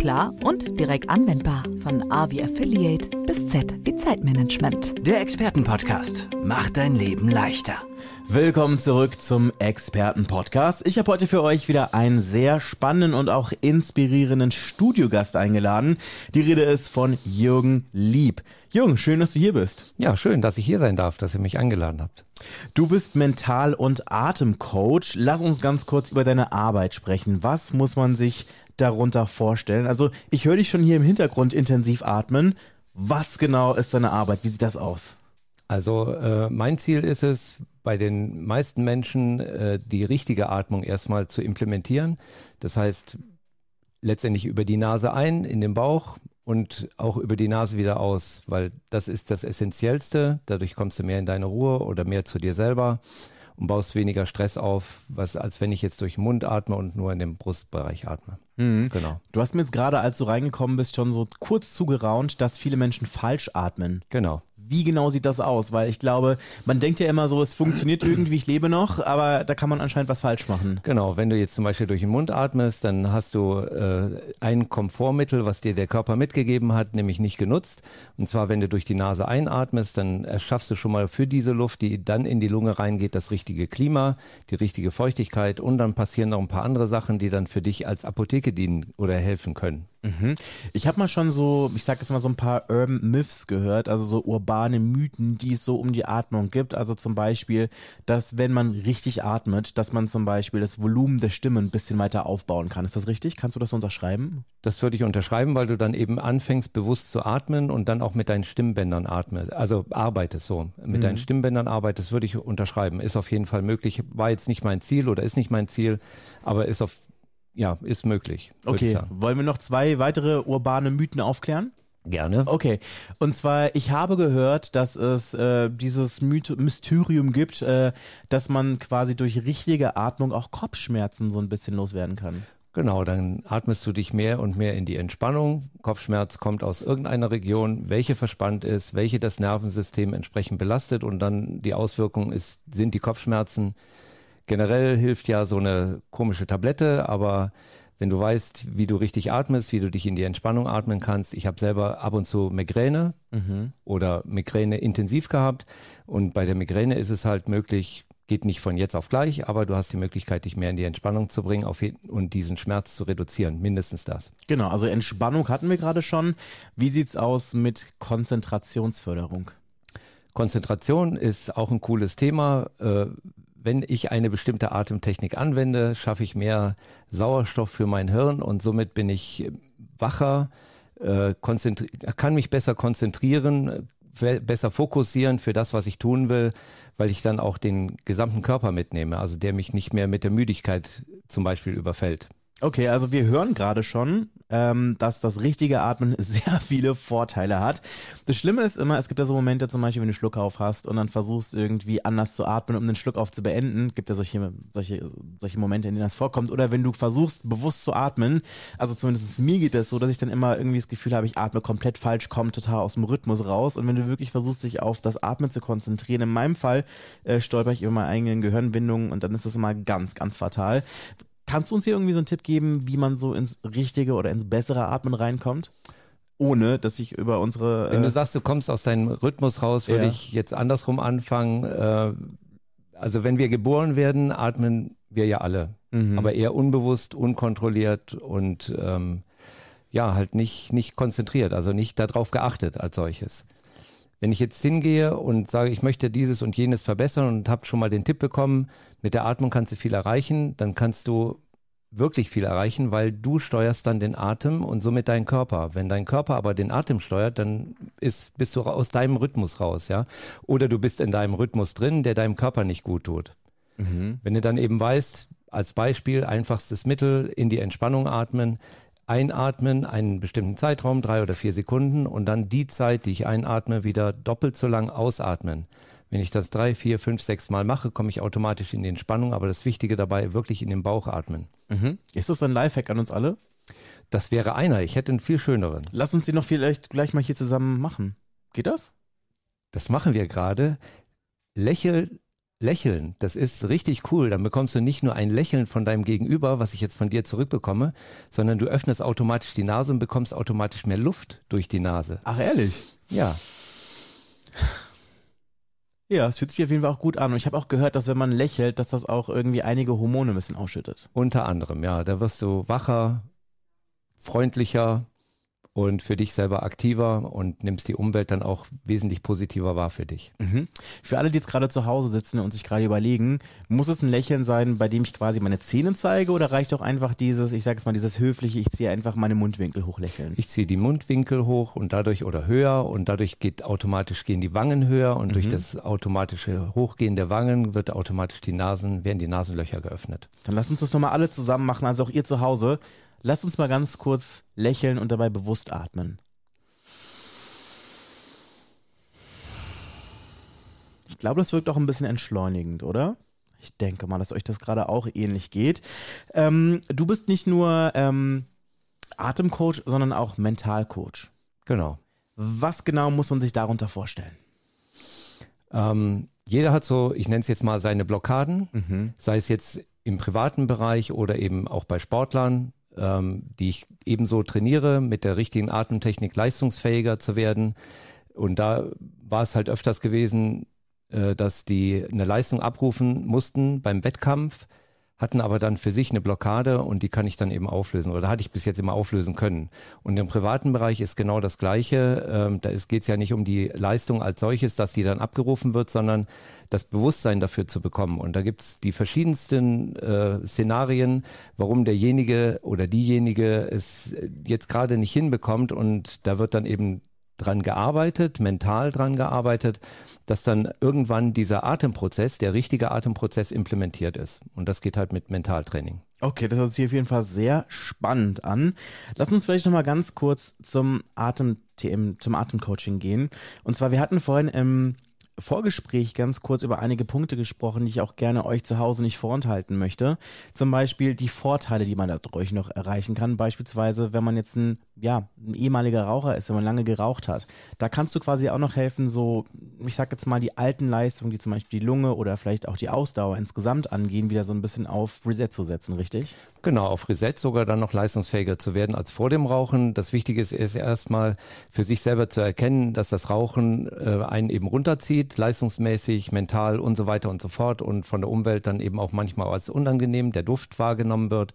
klar und direkt anwendbar. Von A wie Affiliate bis Z wie Zeitmanagement. Der Expertenpodcast macht dein Leben leichter. Willkommen zurück zum Expertenpodcast. Ich habe heute für euch wieder einen sehr spannenden und auch inspirierenden Studiogast eingeladen. Die Rede ist von Jürgen Lieb. Jürgen, schön, dass du hier bist. Ja, schön, dass ich hier sein darf, dass ihr mich eingeladen habt. Du bist Mental- und Atemcoach. Lass uns ganz kurz über deine Arbeit sprechen. Was muss man sich darunter vorstellen? Also, ich höre dich schon hier im Hintergrund intensiv atmen. Was genau ist deine Arbeit? Wie sieht das aus? Also äh, mein Ziel ist es, bei den meisten Menschen äh, die richtige Atmung erstmal zu implementieren. Das heißt, letztendlich über die Nase ein, in den Bauch und auch über die Nase wieder aus, weil das ist das Essentiellste. Dadurch kommst du mehr in deine Ruhe oder mehr zu dir selber und baust weniger Stress auf, was, als wenn ich jetzt durch den Mund atme und nur in dem Brustbereich atme. Mhm. Genau. Du hast mir jetzt gerade, als du reingekommen bist, schon so kurz zugeraunt, dass viele Menschen falsch atmen. Genau. Wie genau sieht das aus? Weil ich glaube, man denkt ja immer so, es funktioniert irgendwie, ich lebe noch, aber da kann man anscheinend was falsch machen. Genau, wenn du jetzt zum Beispiel durch den Mund atmest, dann hast du äh, ein Komfortmittel, was dir der Körper mitgegeben hat, nämlich nicht genutzt. Und zwar, wenn du durch die Nase einatmest, dann erschaffst du schon mal für diese Luft, die dann in die Lunge reingeht, das richtige Klima, die richtige Feuchtigkeit und dann passieren noch ein paar andere Sachen, die dann für dich als Apotheke dienen oder helfen können. Mhm. Ich habe mal schon so, ich sag jetzt mal so ein paar Urban Myths gehört, also so urbane Mythen, die es so um die Atmung gibt. Also zum Beispiel, dass wenn man richtig atmet, dass man zum Beispiel das Volumen der Stimme ein bisschen weiter aufbauen kann. Ist das richtig? Kannst du das unterschreiben? Das würde ich unterschreiben, weil du dann eben anfängst, bewusst zu atmen und dann auch mit deinen Stimmbändern atmest. Also arbeitest so. Mit mhm. deinen Stimmbändern arbeitest, würde ich unterschreiben. Ist auf jeden Fall möglich. War jetzt nicht mein Ziel oder ist nicht mein Ziel, aber ist auf ja, ist möglich. Okay, wollen wir noch zwei weitere urbane Mythen aufklären? Gerne. Okay. Und zwar, ich habe gehört, dass es äh, dieses Myth Mysterium gibt, äh, dass man quasi durch richtige Atmung auch Kopfschmerzen so ein bisschen loswerden kann. Genau, dann atmest du dich mehr und mehr in die Entspannung. Kopfschmerz kommt aus irgendeiner Region, welche verspannt ist, welche das Nervensystem entsprechend belastet und dann die Auswirkung ist, sind die Kopfschmerzen Generell hilft ja so eine komische Tablette, aber wenn du weißt, wie du richtig atmest, wie du dich in die Entspannung atmen kannst. Ich habe selber ab und zu Migräne mhm. oder Migräne intensiv gehabt und bei der Migräne ist es halt möglich, geht nicht von jetzt auf gleich, aber du hast die Möglichkeit, dich mehr in die Entspannung zu bringen und diesen Schmerz zu reduzieren, mindestens das. Genau, also Entspannung hatten wir gerade schon. Wie sieht es aus mit Konzentrationsförderung? Konzentration ist auch ein cooles Thema. Äh, wenn ich eine bestimmte Atemtechnik anwende, schaffe ich mehr Sauerstoff für mein Hirn und somit bin ich wacher, äh, kann mich besser konzentrieren, besser fokussieren für das, was ich tun will, weil ich dann auch den gesamten Körper mitnehme, also der mich nicht mehr mit der Müdigkeit zum Beispiel überfällt. Okay, also wir hören gerade schon, ähm, dass das richtige Atmen sehr viele Vorteile hat. Das Schlimme ist immer, es gibt ja so Momente, zum Beispiel, wenn du Schluck auf hast und dann versuchst irgendwie anders zu atmen, um den Schluck auf zu beenden. Gibt ja solche, solche, solche Momente, in denen das vorkommt. Oder wenn du versuchst, bewusst zu atmen, also zumindest mir geht das so, dass ich dann immer irgendwie das Gefühl habe, ich atme komplett falsch, komme total aus dem Rhythmus raus. Und wenn du wirklich versuchst, dich auf das Atmen zu konzentrieren, in meinem Fall äh, stolper ich über meine eigenen Gehirnwindungen und dann ist das immer ganz, ganz fatal. Kannst du uns hier irgendwie so einen Tipp geben, wie man so ins richtige oder ins bessere Atmen reinkommt? Ohne, dass ich über unsere. Äh Wenn du sagst, du kommst aus deinem Rhythmus raus, würde ja. ich jetzt andersrum anfangen. Äh, also wenn wir geboren werden, atmen wir ja alle. Mhm. Aber eher unbewusst, unkontrolliert und ähm, ja, halt nicht, nicht konzentriert, also nicht darauf geachtet als solches. Wenn ich jetzt hingehe und sage, ich möchte dieses und jenes verbessern und habe schon mal den Tipp bekommen, mit der Atmung kannst du viel erreichen, dann kannst du wirklich viel erreichen, weil du steuerst dann den Atem und somit deinen Körper. Wenn dein Körper aber den Atem steuert, dann ist, bist du aus deinem Rhythmus raus, ja. Oder du bist in deinem Rhythmus drin, der deinem Körper nicht gut tut. Mhm. Wenn du dann eben weißt, als Beispiel, einfachstes Mittel, in die Entspannung atmen, einatmen, einen bestimmten Zeitraum, drei oder vier Sekunden und dann die Zeit, die ich einatme, wieder doppelt so lang ausatmen. Wenn ich das drei, vier, fünf, sechs Mal mache, komme ich automatisch in die Entspannung, aber das Wichtige dabei, wirklich in den Bauch atmen. Mhm. Ist das ein Lifehack an uns alle? Das wäre einer. Ich hätte einen viel schöneren. Lass uns den noch vielleicht gleich mal hier zusammen machen. Geht das? Das machen wir gerade. Lächel, lächeln, das ist richtig cool. Dann bekommst du nicht nur ein Lächeln von deinem Gegenüber, was ich jetzt von dir zurückbekomme, sondern du öffnest automatisch die Nase und bekommst automatisch mehr Luft durch die Nase. Ach, ehrlich? Ja. Ja, es fühlt sich auf jeden Fall auch gut an. Und ich habe auch gehört, dass wenn man lächelt, dass das auch irgendwie einige Hormone ein bisschen ausschüttet. Unter anderem, ja. Da wirst du wacher, freundlicher, und für dich selber aktiver und nimmst die Umwelt dann auch wesentlich positiver wahr für dich. Mhm. Für alle, die jetzt gerade zu Hause sitzen und sich gerade überlegen, muss es ein Lächeln sein, bei dem ich quasi meine Zähne zeige oder reicht auch einfach dieses, ich sage es mal, dieses höfliche, ich ziehe einfach meine Mundwinkel hoch lächeln? Ich ziehe die Mundwinkel hoch und dadurch oder höher und dadurch geht automatisch gehen die Wangen höher und mhm. durch das automatische Hochgehen der Wangen wird automatisch die Nasen, werden die Nasenlöcher geöffnet. Dann lass uns das nochmal alle zusammen machen, also auch ihr zu Hause. Lasst uns mal ganz kurz lächeln und dabei bewusst atmen. Ich glaube, das wirkt auch ein bisschen entschleunigend, oder? Ich denke mal, dass euch das gerade auch ähnlich geht. Ähm, du bist nicht nur ähm, Atemcoach, sondern auch Mentalcoach. Genau. Was genau muss man sich darunter vorstellen? Ähm, jeder hat so, ich nenne es jetzt mal seine Blockaden, mhm. sei es jetzt im privaten Bereich oder eben auch bei Sportlern, ähm, die ich ebenso trainiere, mit der richtigen Atemtechnik leistungsfähiger zu werden. Und da war es halt öfters gewesen, äh, dass die eine Leistung abrufen mussten beim Wettkampf, hatten aber dann für sich eine Blockade und die kann ich dann eben auflösen oder hatte ich bis jetzt immer auflösen können. Und im privaten Bereich ist genau das Gleiche. Ähm, da geht es ja nicht um die Leistung als solches, dass die dann abgerufen wird, sondern das Bewusstsein dafür zu bekommen. Und da gibt es die verschiedensten äh, Szenarien, warum derjenige oder diejenige es jetzt gerade nicht hinbekommt. Und da wird dann eben dran gearbeitet, mental dran gearbeitet, dass dann irgendwann dieser Atemprozess, der richtige Atemprozess implementiert ist. Und das geht halt mit Mentaltraining. Okay, das hört sich auf jeden Fall sehr spannend an. Lass uns vielleicht nochmal ganz kurz zum Atem, zum Atemcoaching gehen. Und zwar, wir hatten vorhin im Vorgespräch ganz kurz über einige Punkte gesprochen, die ich auch gerne euch zu Hause nicht vorenthalten möchte. Zum Beispiel die Vorteile, die man dadurch noch erreichen kann. Beispielsweise, wenn man jetzt ein, ja, ein ehemaliger Raucher ist, wenn man lange geraucht hat. Da kannst du quasi auch noch helfen, so, ich sag jetzt mal, die alten Leistungen, die zum Beispiel die Lunge oder vielleicht auch die Ausdauer insgesamt angehen, wieder so ein bisschen auf Reset zu setzen, richtig? Genau, auf Reset sogar dann noch leistungsfähiger zu werden als vor dem Rauchen. Das Wichtige ist, ist erstmal für sich selber zu erkennen, dass das Rauchen äh, einen eben runterzieht, leistungsmäßig, mental und so weiter und so fort und von der Umwelt dann eben auch manchmal als unangenehm der Duft wahrgenommen wird.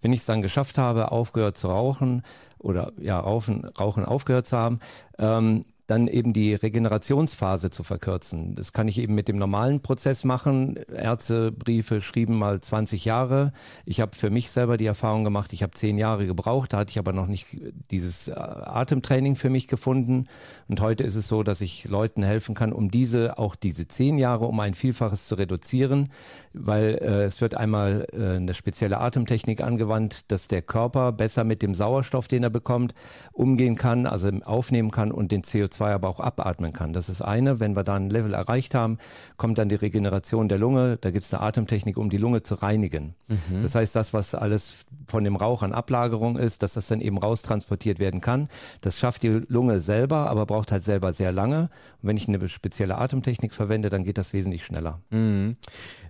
Wenn ich es dann geschafft habe, aufgehört zu rauchen oder ja, Rauchen, Rauchen aufgehört zu haben, ähm, dann eben die Regenerationsphase zu verkürzen. Das kann ich eben mit dem normalen Prozess machen. Ärztebriefe schrieben mal 20 Jahre. Ich habe für mich selber die Erfahrung gemacht, ich habe zehn Jahre gebraucht, da hatte ich aber noch nicht dieses äh, Atemtraining für mich gefunden. Und heute ist es so, dass ich Leuten helfen kann, um diese, auch diese zehn Jahre um ein Vielfaches zu reduzieren, weil äh, es wird einmal äh, eine spezielle Atemtechnik angewandt, dass der Körper besser mit dem Sauerstoff, den er bekommt, umgehen kann, also aufnehmen kann und den CO2 CO2 aber auch abatmen kann. Das ist eine. Wenn wir da ein Level erreicht haben, kommt dann die Regeneration der Lunge. Da gibt es eine Atemtechnik, um die Lunge zu reinigen. Mhm. Das heißt, das, was alles von dem Rauch an Ablagerung ist, dass das dann eben raustransportiert werden kann. Das schafft die Lunge selber, aber braucht halt selber sehr lange. Und wenn ich eine spezielle Atemtechnik verwende, dann geht das wesentlich schneller. Mhm.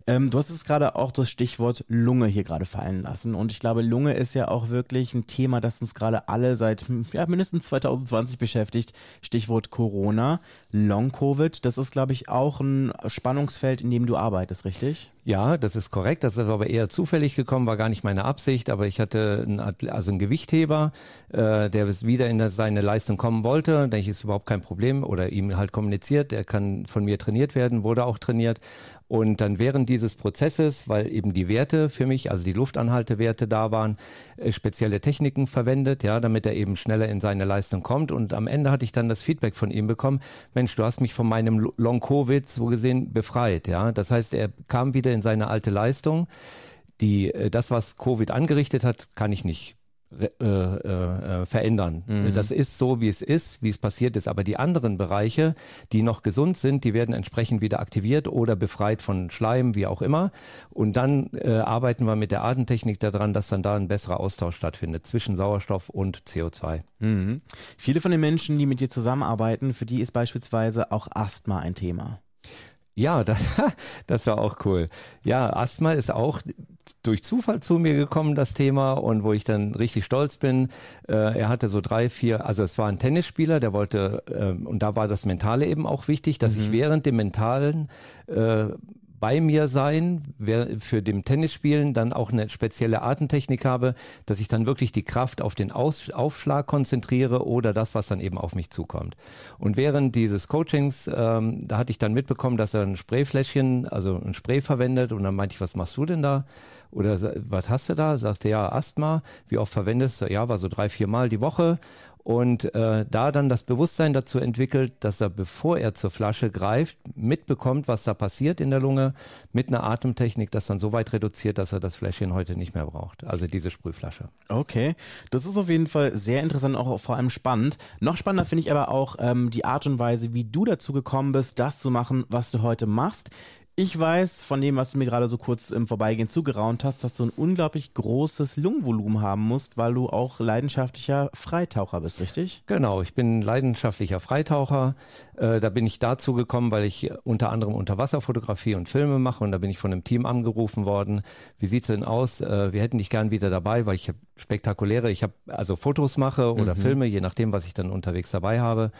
Ähm, du hast es gerade auch das Stichwort Lunge hier gerade fallen lassen. Und ich glaube, Lunge ist ja auch wirklich ein Thema, das uns gerade alle seit ja, mindestens 2020 beschäftigt. Stichwort Corona, Long-Covid. Das ist, glaube ich, auch ein Spannungsfeld, in dem du arbeitest, richtig? Ja, das ist korrekt. Das ist aber eher zufällig gekommen, war gar nicht meine Absicht. Aber ich hatte einen, also einen Gewichtheber, äh, der wieder in seine Leistung kommen wollte. Denke ich, ist überhaupt kein Problem. Oder ihm halt kommuniziert, der kann von mir trainiert werden, wurde auch trainiert. Und dann während dieses Prozesses, weil eben die Werte für mich, also die Luftanhaltewerte da waren, äh, spezielle Techniken verwendet, ja, damit er eben schneller in seine Leistung kommt. Und am Ende hatte ich dann das Feedback von ihm bekommen, Mensch, du hast mich von meinem Long-Covid so gesehen befreit, ja. Das heißt, er kam wieder in seine alte Leistung. Die, äh, das, was Covid angerichtet hat, kann ich nicht äh, äh, verändern. Mhm. Das ist so, wie es ist, wie es passiert ist. Aber die anderen Bereiche, die noch gesund sind, die werden entsprechend wieder aktiviert oder befreit von Schleim, wie auch immer. Und dann äh, arbeiten wir mit der Atemtechnik daran, dass dann da ein besserer Austausch stattfindet zwischen Sauerstoff und CO2. Mhm. Viele von den Menschen, die mit dir zusammenarbeiten, für die ist beispielsweise auch Asthma ein Thema. Ja, das, das war auch cool. Ja, Asthma ist auch durch Zufall zu mir gekommen, das Thema, und wo ich dann richtig stolz bin. Äh, er hatte so drei, vier, also es war ein Tennisspieler, der wollte, äh, und da war das Mentale eben auch wichtig, dass mhm. ich während dem Mentalen äh, bei mir sein, für dem Tennisspielen dann auch eine spezielle Artentechnik habe, dass ich dann wirklich die Kraft auf den Aus Aufschlag konzentriere oder das, was dann eben auf mich zukommt. Und während dieses Coachings, ähm, da hatte ich dann mitbekommen, dass er ein Sprayfläschchen, also ein Spray verwendet und dann meinte ich, was machst du denn da? Oder was hast du da? Sagte ja, Asthma. Wie oft verwendest du? Ja, war so drei, vier Mal die Woche und äh, da dann das Bewusstsein dazu entwickelt, dass er, bevor er zur Flasche greift, mitbekommt, was da passiert in der Lunge, mit einer Atemtechnik, das dann so weit reduziert, dass er das Fläschchen heute nicht mehr braucht. Also diese Sprühflasche. Okay, das ist auf jeden Fall sehr interessant, auch vor allem spannend. Noch spannender finde ich aber auch ähm, die Art und Weise, wie du dazu gekommen bist, das zu machen, was du heute machst. Ich weiß von dem, was du mir gerade so kurz im Vorbeigehen zugeraunt hast, dass du ein unglaublich großes Lungenvolumen haben musst, weil du auch leidenschaftlicher Freitaucher bist, richtig? Genau, ich bin leidenschaftlicher Freitaucher. Äh, da bin ich dazu gekommen, weil ich unter anderem Unterwasserfotografie und Filme mache und da bin ich von einem Team angerufen worden. Wie sieht's denn aus? Äh, wir hätten dich gern wieder dabei, weil ich spektakuläre, ich habe also Fotos mache oder mhm. Filme, je nachdem, was ich dann unterwegs dabei habe.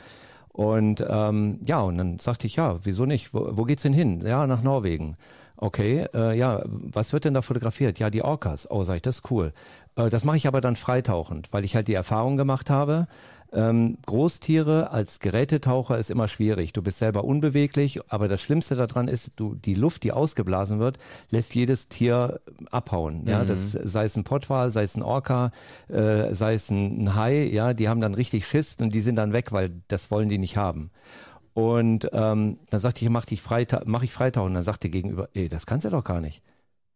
Und ähm, ja, und dann sagte ich, ja, wieso nicht? Wo, wo geht's denn hin? Ja, nach Norwegen. Okay, äh, ja, was wird denn da fotografiert? Ja, die Orcas. Oh, sag ich, das ist cool. Äh, das mache ich aber dann freitauchend, weil ich halt die Erfahrung gemacht habe, ähm, Großtiere als Gerätetaucher ist immer schwierig. Du bist selber unbeweglich, aber das Schlimmste daran ist, du, die Luft, die ausgeblasen wird, lässt jedes Tier abhauen. Ja, mhm. das, sei es ein Pottwal, sei es ein Orca, äh, sei es ein, Hai, ja, die haben dann richtig Schiss und die sind dann weg, weil das wollen die nicht haben. Und ähm, dann sagte ich, mach, dich Freita mach ich Freitauchen. Und dann sagte gegenüber, ey, das kannst du doch gar nicht.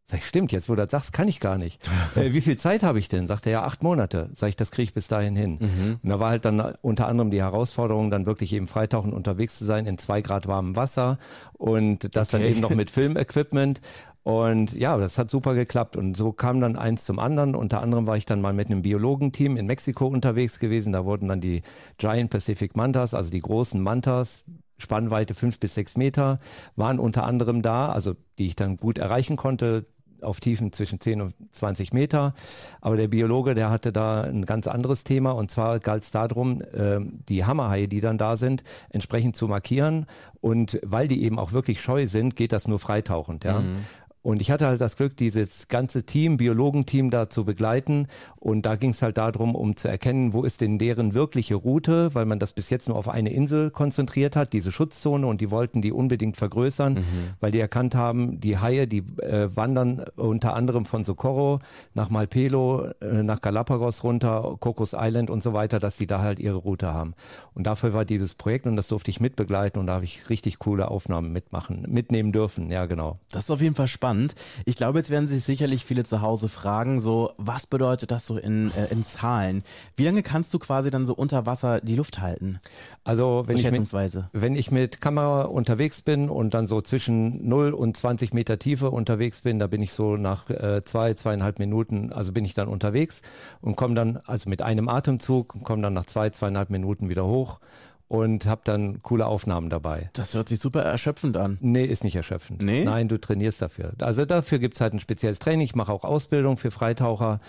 Sag ich, stimmt, jetzt wo du das sagst, kann ich gar nicht. äh, wie viel Zeit habe ich denn? Sagt er, ja, acht Monate. Sag ich, das kriege ich bis dahin hin. Mhm. Und da war halt dann unter anderem die Herausforderung, dann wirklich eben freitauchen unterwegs zu sein in zwei Grad warmem Wasser und das okay. dann eben noch mit Filmequipment. Und ja, das hat super geklappt. Und so kam dann eins zum anderen. Unter anderem war ich dann mal mit einem Biologenteam in Mexiko unterwegs gewesen. Da wurden dann die Giant Pacific Mantas, also die großen Mantas, Spannweite fünf bis sechs Meter, waren unter anderem da, also die ich dann gut erreichen konnte auf Tiefen zwischen 10 und 20 Meter. Aber der Biologe, der hatte da ein ganz anderes Thema und zwar galt es darum, äh, die Hammerhaie, die dann da sind, entsprechend zu markieren. Und weil die eben auch wirklich scheu sind, geht das nur freitauchend. Ja? Mhm. Und ich hatte halt das Glück, dieses ganze Team, Biologenteam da zu begleiten. Und da ging es halt darum, um zu erkennen, wo ist denn deren wirkliche Route, weil man das bis jetzt nur auf eine Insel konzentriert hat, diese Schutzzone, und die wollten die unbedingt vergrößern, mhm. weil die erkannt haben, die Haie, die äh, wandern unter anderem von Socorro nach Malpelo, äh, nach Galapagos runter, Cocos Island und so weiter, dass die da halt ihre Route haben. Und dafür war dieses Projekt und das durfte ich mitbegleiten und da habe ich richtig coole Aufnahmen mitmachen, mitnehmen dürfen. Ja, genau. Das ist auf jeden Fall spannend spannend. Ich glaube, jetzt werden sich sicherlich viele zu Hause fragen, so, was bedeutet das so in, äh, in Zahlen? Wie lange kannst du quasi dann so unter Wasser die Luft halten? Also, wenn, ich mit, wenn ich mit Kamera unterwegs bin und dann so zwischen 0 und 20 Meter Tiefe unterwegs bin, da bin ich so nach äh, zwei, zweieinhalb Minuten, also bin ich dann unterwegs und komme dann, also mit einem Atemzug, komme dann nach zwei, zweieinhalb Minuten wieder hoch und habe dann coole Aufnahmen dabei. Das hört sich super erschöpfend an. Nee, ist nicht erschöpfend. Nee? Nein, du trainierst dafür. Also dafür gibt's halt ein spezielles Training. Ich mache auch Ausbildung für Freitaucher.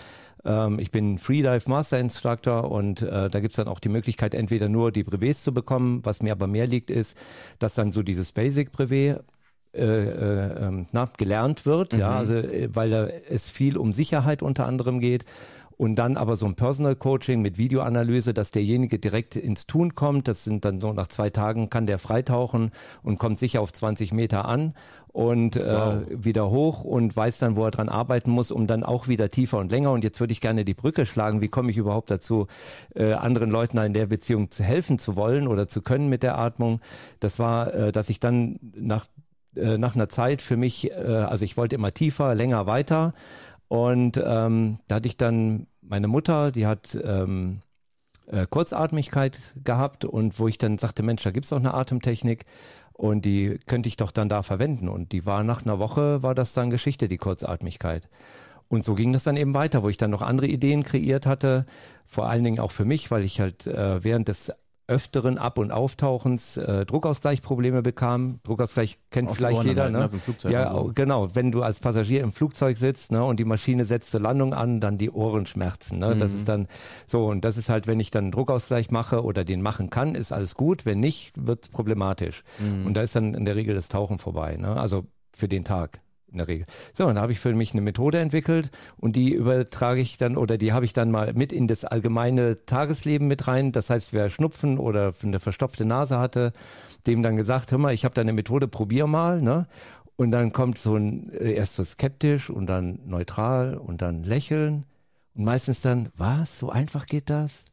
Ähm, ich bin Freedive Master Instructor und äh, da gibt's dann auch die Möglichkeit, entweder nur die Brevets zu bekommen. Was mir aber mehr liegt, ist, dass dann so dieses Basic Brevet äh, äh, ähm, na, gelernt wird, mhm. ja, also äh, weil da es viel um Sicherheit unter anderem geht und dann aber so ein Personal Coaching mit Videoanalyse, dass derjenige direkt ins Tun kommt. Das sind dann so nach zwei Tagen kann der freitauchen und kommt sicher auf 20 Meter an und äh, wow. wieder hoch und weiß dann, wo er dran arbeiten muss, um dann auch wieder tiefer und länger. Und jetzt würde ich gerne die Brücke schlagen. Wie komme ich überhaupt dazu, äh, anderen Leuten in der Beziehung zu helfen zu wollen oder zu können mit der Atmung? Das war, äh, dass ich dann nach äh, nach einer Zeit für mich, äh, also ich wollte immer tiefer, länger, weiter und ähm, da hatte ich dann meine Mutter, die hat ähm, äh, Kurzatmigkeit gehabt und wo ich dann sagte, Mensch, da gibt's auch eine Atemtechnik und die könnte ich doch dann da verwenden. Und die war nach einer Woche, war das dann Geschichte, die Kurzatmigkeit. Und so ging das dann eben weiter, wo ich dann noch andere Ideen kreiert hatte, vor allen Dingen auch für mich, weil ich halt äh, während des öfteren Ab- und Auftauchens äh, Druckausgleichprobleme bekam. Druckausgleich kennt Auf vielleicht jeder. Halt, ne? Also ja, so. genau. Wenn du als Passagier im Flugzeug sitzt ne, und die Maschine setzt zur Landung an, dann die Ohrenschmerzen. Ne? Mhm. Das ist dann so und das ist halt, wenn ich dann einen Druckausgleich mache oder den machen kann, ist alles gut. Wenn nicht, wird problematisch. Mhm. Und da ist dann in der Regel das Tauchen vorbei. Ne? Also für den Tag in der Regel. So, und da habe ich für mich eine Methode entwickelt und die übertrage ich dann oder die habe ich dann mal mit in das allgemeine Tagesleben mit rein. Das heißt, wer Schnupfen oder eine verstopfte Nase hatte, dem dann gesagt, hör mal, ich habe da eine Methode, probier mal, ne? Und dann kommt so ein äh, erst so skeptisch und dann neutral und dann lächeln und meistens dann, was, so einfach geht das?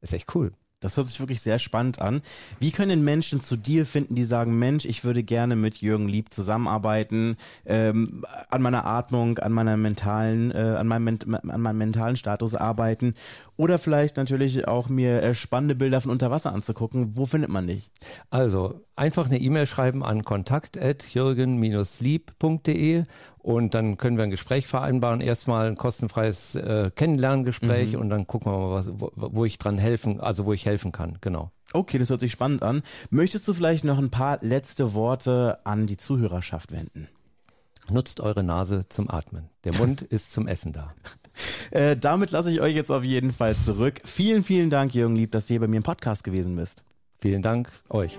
ist echt cool. Das hört sich wirklich sehr spannend an. Wie können Menschen zu dir finden, die sagen, Mensch, ich würde gerne mit Jürgen Lieb zusammenarbeiten, ähm, an meiner Atmung, an meiner mentalen, äh, an, meinem, an meinem mentalen Status arbeiten oder vielleicht natürlich auch mir äh, spannende Bilder von unter Wasser anzugucken. Wo findet man dich? Also einfach eine E-Mail schreiben an kontakt.jürgen-lieb.de und dann können wir ein Gespräch vereinbaren. Erstmal ein kostenfreies äh, Kennenlerngespräch mhm. und dann gucken wir mal, was, wo, wo ich dran helfen, also wo ich helfen kann, genau. Okay, das hört sich spannend an. Möchtest du vielleicht noch ein paar letzte Worte an die Zuhörerschaft wenden? Nutzt eure Nase zum Atmen. Der Mund ist zum Essen da. Äh, damit lasse ich euch jetzt auf jeden Fall zurück. Vielen, vielen Dank, Jürgen Lieb, dass du hier bei mir im Podcast gewesen bist. Vielen Dank euch.